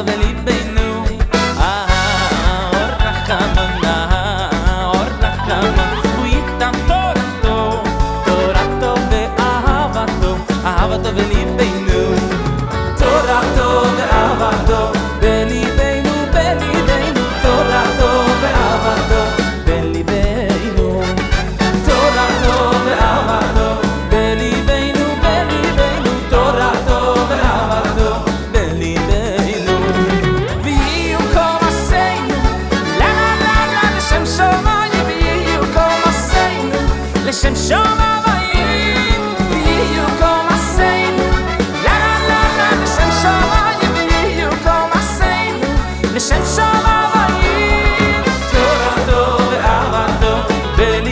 Felipe feliz.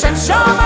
deception